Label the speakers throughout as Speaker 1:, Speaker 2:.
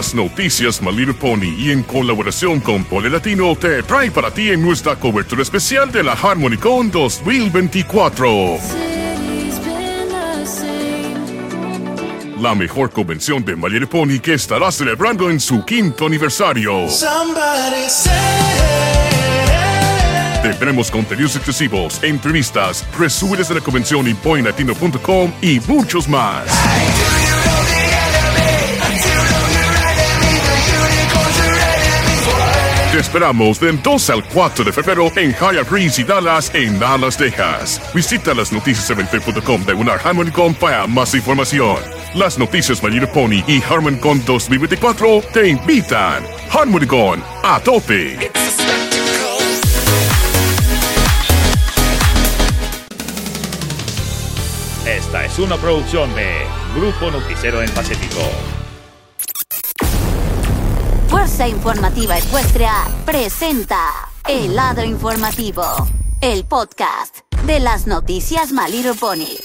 Speaker 1: Las noticias My Little Pony y en colaboración con Pole Latino te trae para ti en nuestra cobertura especial de la HarmonyCon 2024. La mejor convención de My Little Pony que estará celebrando en su quinto aniversario. Tendremos contenidos exclusivos, entrevistas, resúmenes de la convención en pointlatino.com y muchos más. Esperamos del 2 al 4 de febrero en Hyatt Breeze y Dallas, en Dallas, Texas. Visita las noticias7.com de Unar HarmonyCon para más información. Las noticias Mayor Pony y HarmonyCon 2024 te invitan. HarmonyCon, a tope.
Speaker 2: Esta es una producción de Grupo Noticiero en Pacífico.
Speaker 3: Informativa Ecuestria presenta El Lado Informativo, el podcast de las noticias Maliro Pony.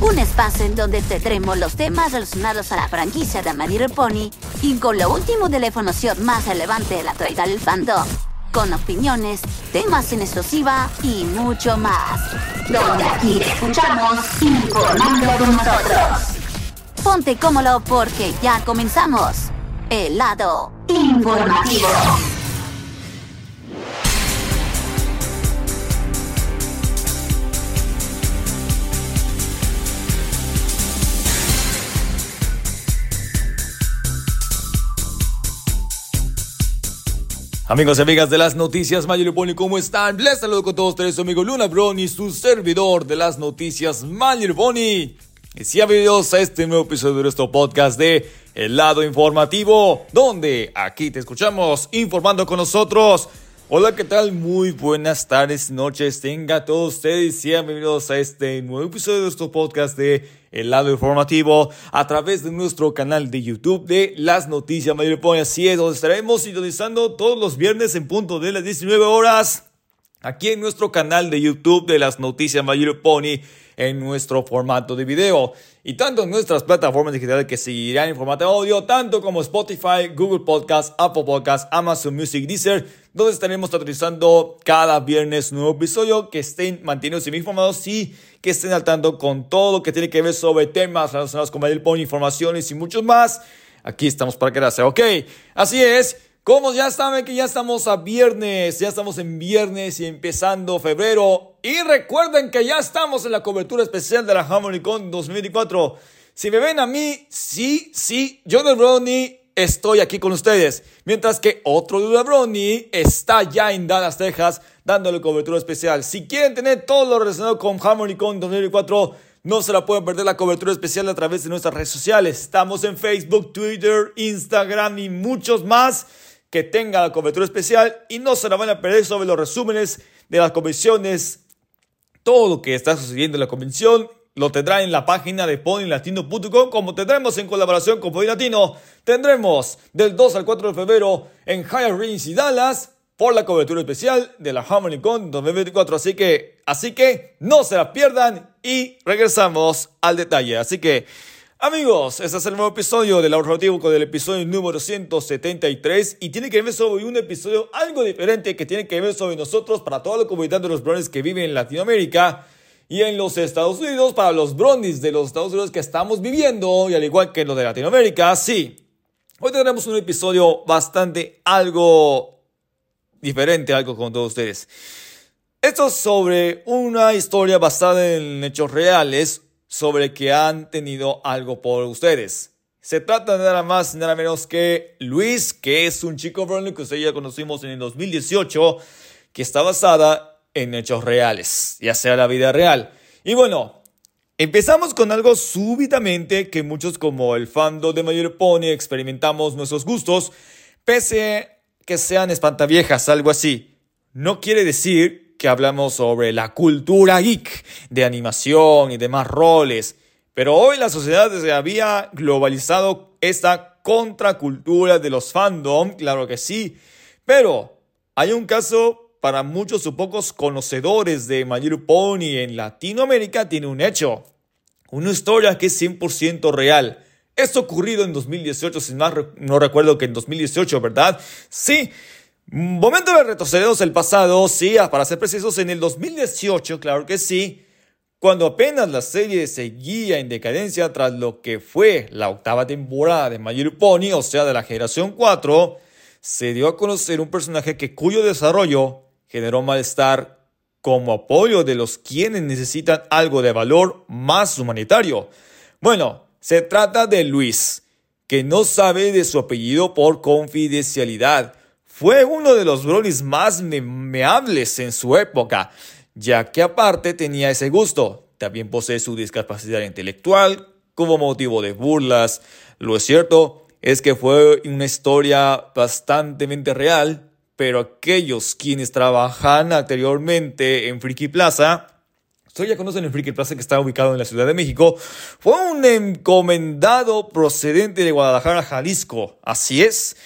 Speaker 3: Un espacio en donde tendremos los temas relacionados a la franquicia de Maliro Pony y con lo último de la información más relevante de la actualidad del fandom con opiniones, temas en exclusiva y mucho más. Donde aquí escuchamos informando con nosotros. Ponte cómodo porque ya comenzamos. El lado informativo.
Speaker 4: Amigos y amigas de las noticias Mayor ¿cómo están? Les saludo con todos ustedes, su amigo Luna Brony, su servidor de las noticias Mayor Boni. Y si bienvenidos a este nuevo episodio de nuestro podcast de El Lado Informativo, donde aquí te escuchamos informando con nosotros Hola, ¿qué tal? Muy buenas tardes, noches. Tenga todos ustedes sean bienvenidos a este nuevo episodio de nuestro podcast de El lado informativo a través de nuestro canal de YouTube de Las Noticias Mayor. Así es, donde estaremos sintonizando todos los viernes en punto de las 19 horas aquí en nuestro canal de YouTube de Las Noticias Mayor Pony en nuestro formato de video. Y tanto en nuestras plataformas digitales que seguirán en formato de audio, tanto como Spotify, Google Podcast, Apple Podcast, Amazon Music, Deezer, donde estaremos utilizando cada viernes un nuevo episodio, que estén mantenidos informados y que estén al tanto con todo lo que tiene que ver sobre temas relacionados con My Pony, informaciones y muchos más. Aquí estamos para quedarse, ¿ok? Así es. Como ya saben que ya estamos a viernes, ya estamos en viernes y empezando febrero. Y recuerden que ya estamos en la cobertura especial de la HarmonyCon 2024. Si me ven a mí, sí, sí, yo de Brownie estoy aquí con ustedes. Mientras que otro de Brownie está ya en Dallas, Texas, dándole cobertura especial. Si quieren tener todo lo relacionado con HarmonyCon 2024, no se la pueden perder la cobertura especial a través de nuestras redes sociales. Estamos en Facebook, Twitter, Instagram y muchos más que tenga la cobertura especial y no se la van a perder sobre los resúmenes de las convenciones. Todo lo que está sucediendo en la convención lo tendrá en la página de ponylatino.com como tendremos en colaboración con Pony Latino. Tendremos del 2 al 4 de febrero en Higher Rings y Dallas por la cobertura especial de la HarmonyCon 2024. Así que, así que no se la pierdan y regresamos al detalle. Así que Amigos, este es el nuevo episodio del ahorrativo con el episodio número 173 y tiene que ver sobre un episodio algo diferente que tiene que ver sobre nosotros para toda la comunidad de los bronies que viven en Latinoamérica y en los Estados Unidos para los bronies de los Estados Unidos que estamos viviendo y al igual que los de Latinoamérica, sí. Hoy tendremos un episodio bastante algo diferente, algo con todos ustedes. Esto es sobre una historia basada en hechos reales, sobre que han tenido algo por ustedes. Se trata de nada más y nada menos que Luis, que es un chico brony que ustedes ya conocimos en el 2018, que está basada en hechos reales, ya sea la vida real. Y bueno, empezamos con algo súbitamente que muchos como el fando de Mayor Pony experimentamos nuestros gustos, pese que sean espantaviejas, algo así. No quiere decir que hablamos sobre la cultura geek de animación y demás roles. Pero hoy la sociedad se había globalizado esta contracultura de los fandom, claro que sí. Pero hay un caso para muchos o pocos conocedores de My Pony en Latinoamérica, tiene un hecho. Una historia que es 100% real. Esto ocurrido en 2018, si más no recuerdo que en 2018, ¿verdad? Sí. Momento de retrocederos el pasado, sí, ah, para ser precisos, en el 2018, claro que sí, cuando apenas la serie seguía en decadencia tras lo que fue la octava temporada de My Pony, o sea, de la generación 4, se dio a conocer un personaje que cuyo desarrollo generó malestar como apoyo de los quienes necesitan algo de valor más humanitario. Bueno, se trata de Luis, que no sabe de su apellido por confidencialidad. Fue uno de los brolis más memeables en su época, ya que aparte tenía ese gusto. También posee su discapacidad intelectual como motivo de burlas. Lo cierto es que fue una historia bastante real, pero aquellos quienes trabajan anteriormente en Friki Plaza, ustedes ya conocen el Friki Plaza que está ubicado en la Ciudad de México, fue un encomendado procedente de Guadalajara, Jalisco, así es,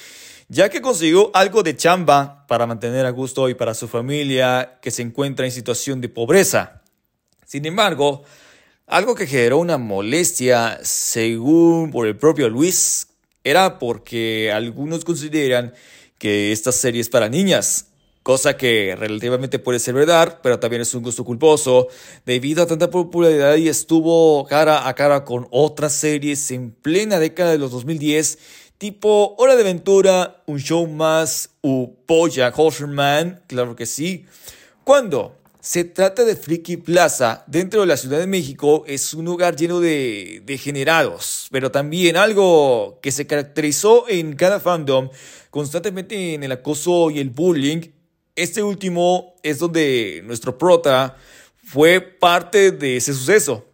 Speaker 4: ya que consiguió algo de chamba para mantener a gusto y para su familia que se encuentra en situación de pobreza. Sin embargo, algo que generó una molestia, según por el propio Luis, era porque algunos consideran que esta serie es para niñas, cosa que relativamente puede ser verdad, pero también es un gusto culposo debido a tanta popularidad y estuvo cara a cara con otras series en plena década de los 2010, tipo Hora de Aventura, Un Show Más u Bojack Horseman, claro que sí. Cuando se trata de Friki Plaza, dentro de la Ciudad de México, es un lugar lleno de degenerados, pero también algo que se caracterizó en cada fandom constantemente en el acoso y el bullying. Este último es donde nuestro prota fue parte de ese suceso.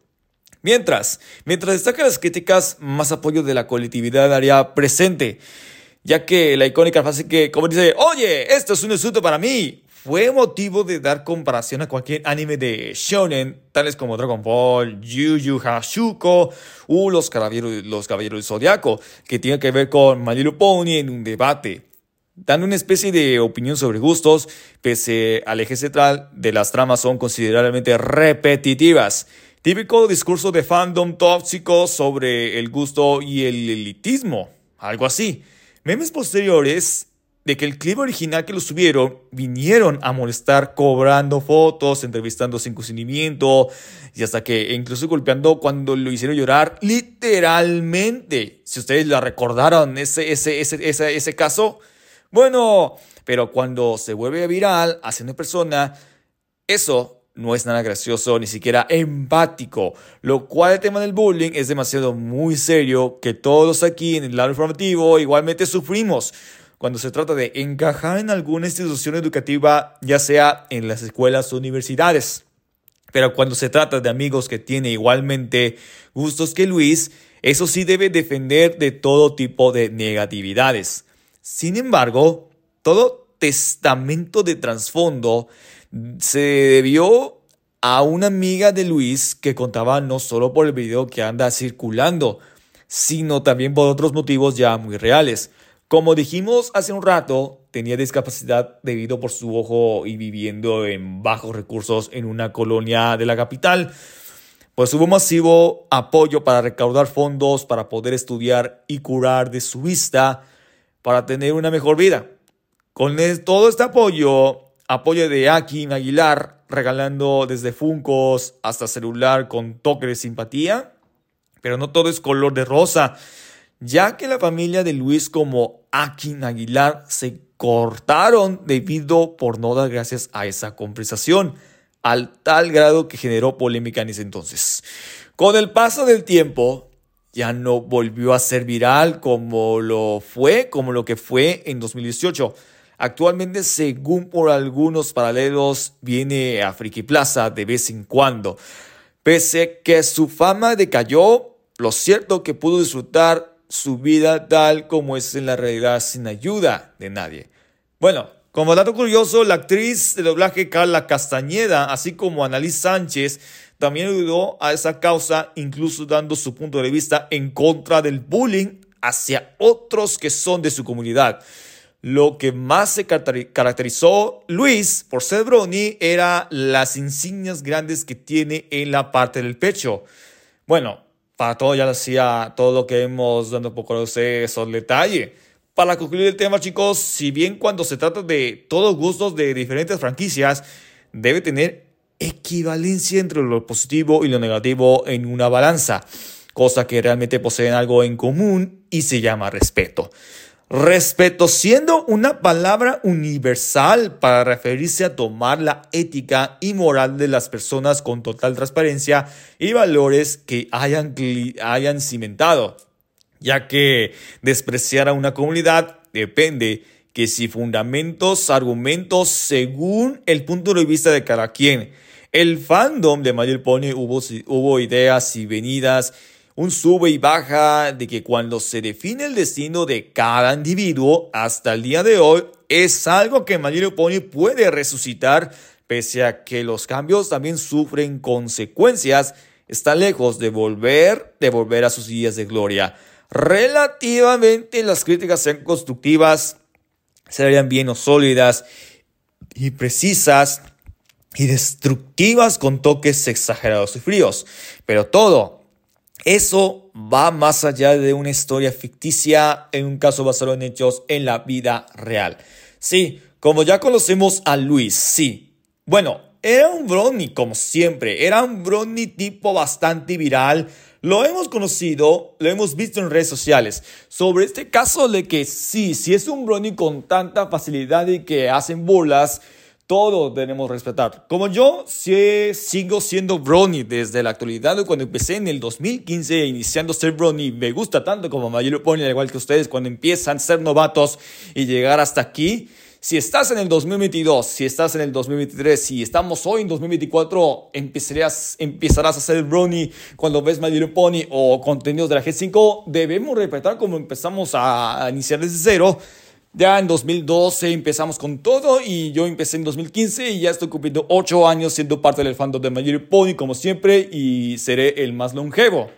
Speaker 4: Mientras, mientras destacan las críticas, más apoyo de la colectividad haría presente, ya que la icónica frase que, como dice, oye, esto es un insulto para mí, fue motivo de dar comparación a cualquier anime de shonen, tales como Dragon Ball, Yu Yu Hashuko o Los Caballeros, los Caballeros del Zodiaco, que tiene que ver con My Little Pony en un debate. Dando una especie de opinión sobre gustos, pese al eje central de las tramas son considerablemente repetitivas. Típico discurso de fandom tóxico sobre el gusto y el elitismo, algo así. Memes posteriores de que el clip original que lo subieron vinieron a molestar cobrando fotos, entrevistando sin consentimiento y hasta que incluso golpeando cuando lo hicieron llorar literalmente. Si ustedes la recordaron ese, ese, ese, ese, ese caso, bueno, pero cuando se vuelve viral hacia una persona, eso no es nada gracioso, ni siquiera empático, lo cual el tema del bullying es demasiado muy serio que todos aquí en el lado informativo igualmente sufrimos cuando se trata de encajar en alguna institución educativa, ya sea en las escuelas o universidades. Pero cuando se trata de amigos que tienen igualmente gustos que Luis, eso sí debe defender de todo tipo de negatividades. Sin embargo, todo testamento de trasfondo se debió a una amiga de Luis que contaba no solo por el video que anda circulando, sino también por otros motivos ya muy reales. Como dijimos hace un rato, tenía discapacidad debido por su ojo y viviendo en bajos recursos en una colonia de la capital. Pues hubo masivo apoyo para recaudar fondos para poder estudiar y curar de su vista para tener una mejor vida. Con todo este apoyo, apoyo de Akin Aguilar, regalando desde Funcos hasta celular con toque de simpatía, pero no todo es color de rosa ya que la familia de Luis como Akin Aguilar se cortaron debido por no dar gracias a esa compensación, al tal grado que generó polémica en ese entonces. Con el paso del tiempo, ya no volvió a ser viral como lo fue, como lo que fue en 2018. Actualmente, según por algunos paralelos, viene a Friki Plaza de vez en cuando. Pese que su fama decayó, lo cierto que pudo disfrutar su vida tal como es en la realidad sin ayuda de nadie. Bueno, como dato curioso, la actriz de doblaje Carla Castañeda, así como Annalise Sánchez, también ayudó a esa causa, incluso dando su punto de vista en contra del bullying hacia otros que son de su comunidad. Lo que más se caracterizó Luis por ser Brony era las insignias grandes que tiene en la parte del pecho. Bueno, para todo ya decía todo lo que hemos un poco de esos detalles. Para concluir el tema, chicos, si bien cuando se trata de todos gustos de diferentes franquicias, debe tener equivalencia entre lo positivo y lo negativo en una balanza, cosa que realmente poseen algo en común y se llama respeto. Respeto siendo una palabra universal para referirse a tomar la ética y moral de las personas con total transparencia y valores que hayan, hayan cimentado ya que despreciar a una comunidad depende que si fundamentos, argumentos según el punto de vista de cada quien. El fandom de My Pony hubo, hubo ideas y venidas, un sube y baja de que cuando se define el destino de cada individuo hasta el día de hoy es algo que My Pony puede resucitar pese a que los cambios también sufren consecuencias, está lejos de volver, de volver a sus días de gloria relativamente las críticas sean constructivas, serían bien sólidas y precisas y destructivas con toques exagerados y fríos. Pero todo eso va más allá de una historia ficticia en un caso basado en hechos en la vida real. Sí, como ya conocemos a Luis, sí. Bueno, era un brownie como siempre, era un brownie tipo bastante viral, lo hemos conocido, lo hemos visto en redes sociales. Sobre este caso de que sí, si es un brownie con tanta facilidad y que hacen burlas, todo debemos respetar. Como yo sigo siendo brownie desde la actualidad, cuando empecé en el 2015 iniciando ser brownie, me gusta tanto como Mayor Pony, al igual que ustedes, cuando empiezan a ser novatos y llegar hasta aquí. Si estás en el 2022, si estás en el 2023, si estamos hoy en 2024, empezarás, empezarás a hacer brownie cuando ves My Little Pony o contenidos de la G5, debemos respetar como empezamos a, iniciar desde cero. Ya en 2012 empezamos con todo y yo empecé en 2015 y ya estoy cumpliendo 8 años siendo parte del fandom de My Pony como siempre y seré el más longevo.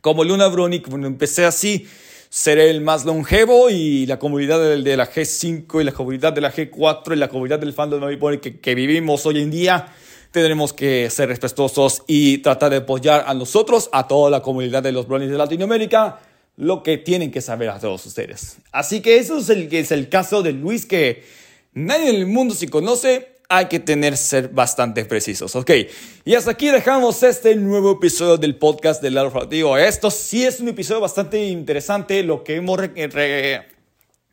Speaker 4: Como Luna Brownie, cuando empecé así, seré el más longevo y la comunidad de, la G5 y la comunidad de la G4 y la comunidad del fandom de Pony que, que vivimos hoy en día tendremos que ser respetuosos y tratar de apoyar a nosotros, a toda la comunidad de los brownies de Latinoamérica, lo que tienen que saber a todos ustedes. Así que eso es el, es el caso de Luis que nadie en el mundo se conoce hay que tener ser bastante precisos, ¿ok? Y hasta aquí dejamos este nuevo episodio del podcast del lado Digo, Esto sí es un episodio bastante interesante, lo que hemos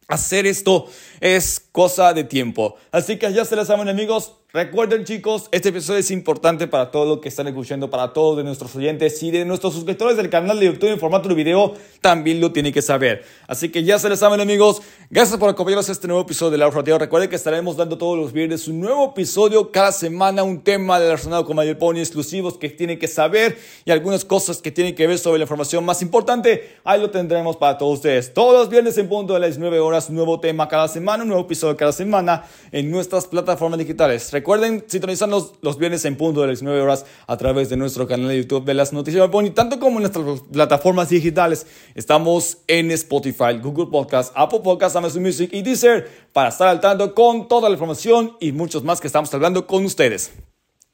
Speaker 4: hacer esto es cosa de tiempo. Así que ya se les saben amigos, recuerden chicos, este episodio es importante para todo lo que están escuchando, para todos de nuestros oyentes y de nuestros suscriptores del canal de YouTube en formato de video, también lo tienen que saber. Así que ya se les saben amigos, gracias por acompañarnos a este nuevo episodio de La Frontera. Recuerden que estaremos dando todos los viernes un nuevo episodio, cada semana un tema relacionado con Mayor Pony exclusivos que tienen que saber y algunas cosas que tienen que ver sobre la información más importante. Ahí lo tendremos para todos ustedes. Todos los viernes en punto de las 9 horas, nuevo tema cada semana, un nuevo episodio cada semana en nuestras plataformas digitales. Recuerden sintonizarnos los viernes en punto de las 9 horas a través de nuestro canal de YouTube de las Noticias de Pony, tanto como en nuestras plataformas digitales. Estamos en Spotify, Google Podcast, Apple Podcast, Amazon Music y Deezer para estar al tanto con toda la información y muchos más que estamos hablando con ustedes.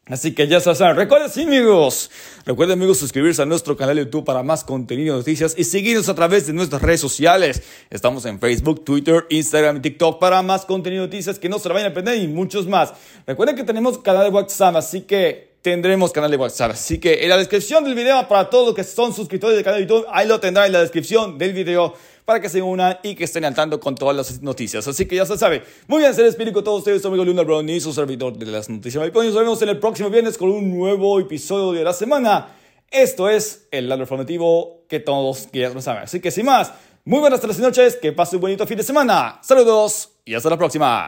Speaker 4: Así que ya se saben. Recuerden, sí, amigos. Recuerden, amigos, suscribirse a nuestro canal de YouTube para más contenido, noticias y seguirnos a través de nuestras redes sociales. Estamos en Facebook, Twitter, Instagram y TikTok para más contenido, noticias que no se lo vayan a perder y muchos más. Recuerden que tenemos canal de WhatsApp, así que tendremos canal de WhatsApp. Así que en la descripción del video, para todos los que son suscriptores del canal de YouTube, ahí lo tendrán en la descripción del video para que se unan y que estén al tanto con todas las noticias. Así que ya se sabe. Muy bien, ser espíritu con todos ustedes, su amigo Luna Brown y su servidor de las noticias. Y nos vemos en el próximo viernes con un nuevo episodio de la semana. Esto es el lado informativo que todos lo saben. Así que sin más, muy buenas tardes y noches, que pasen un bonito fin de semana. Saludos y hasta la próxima.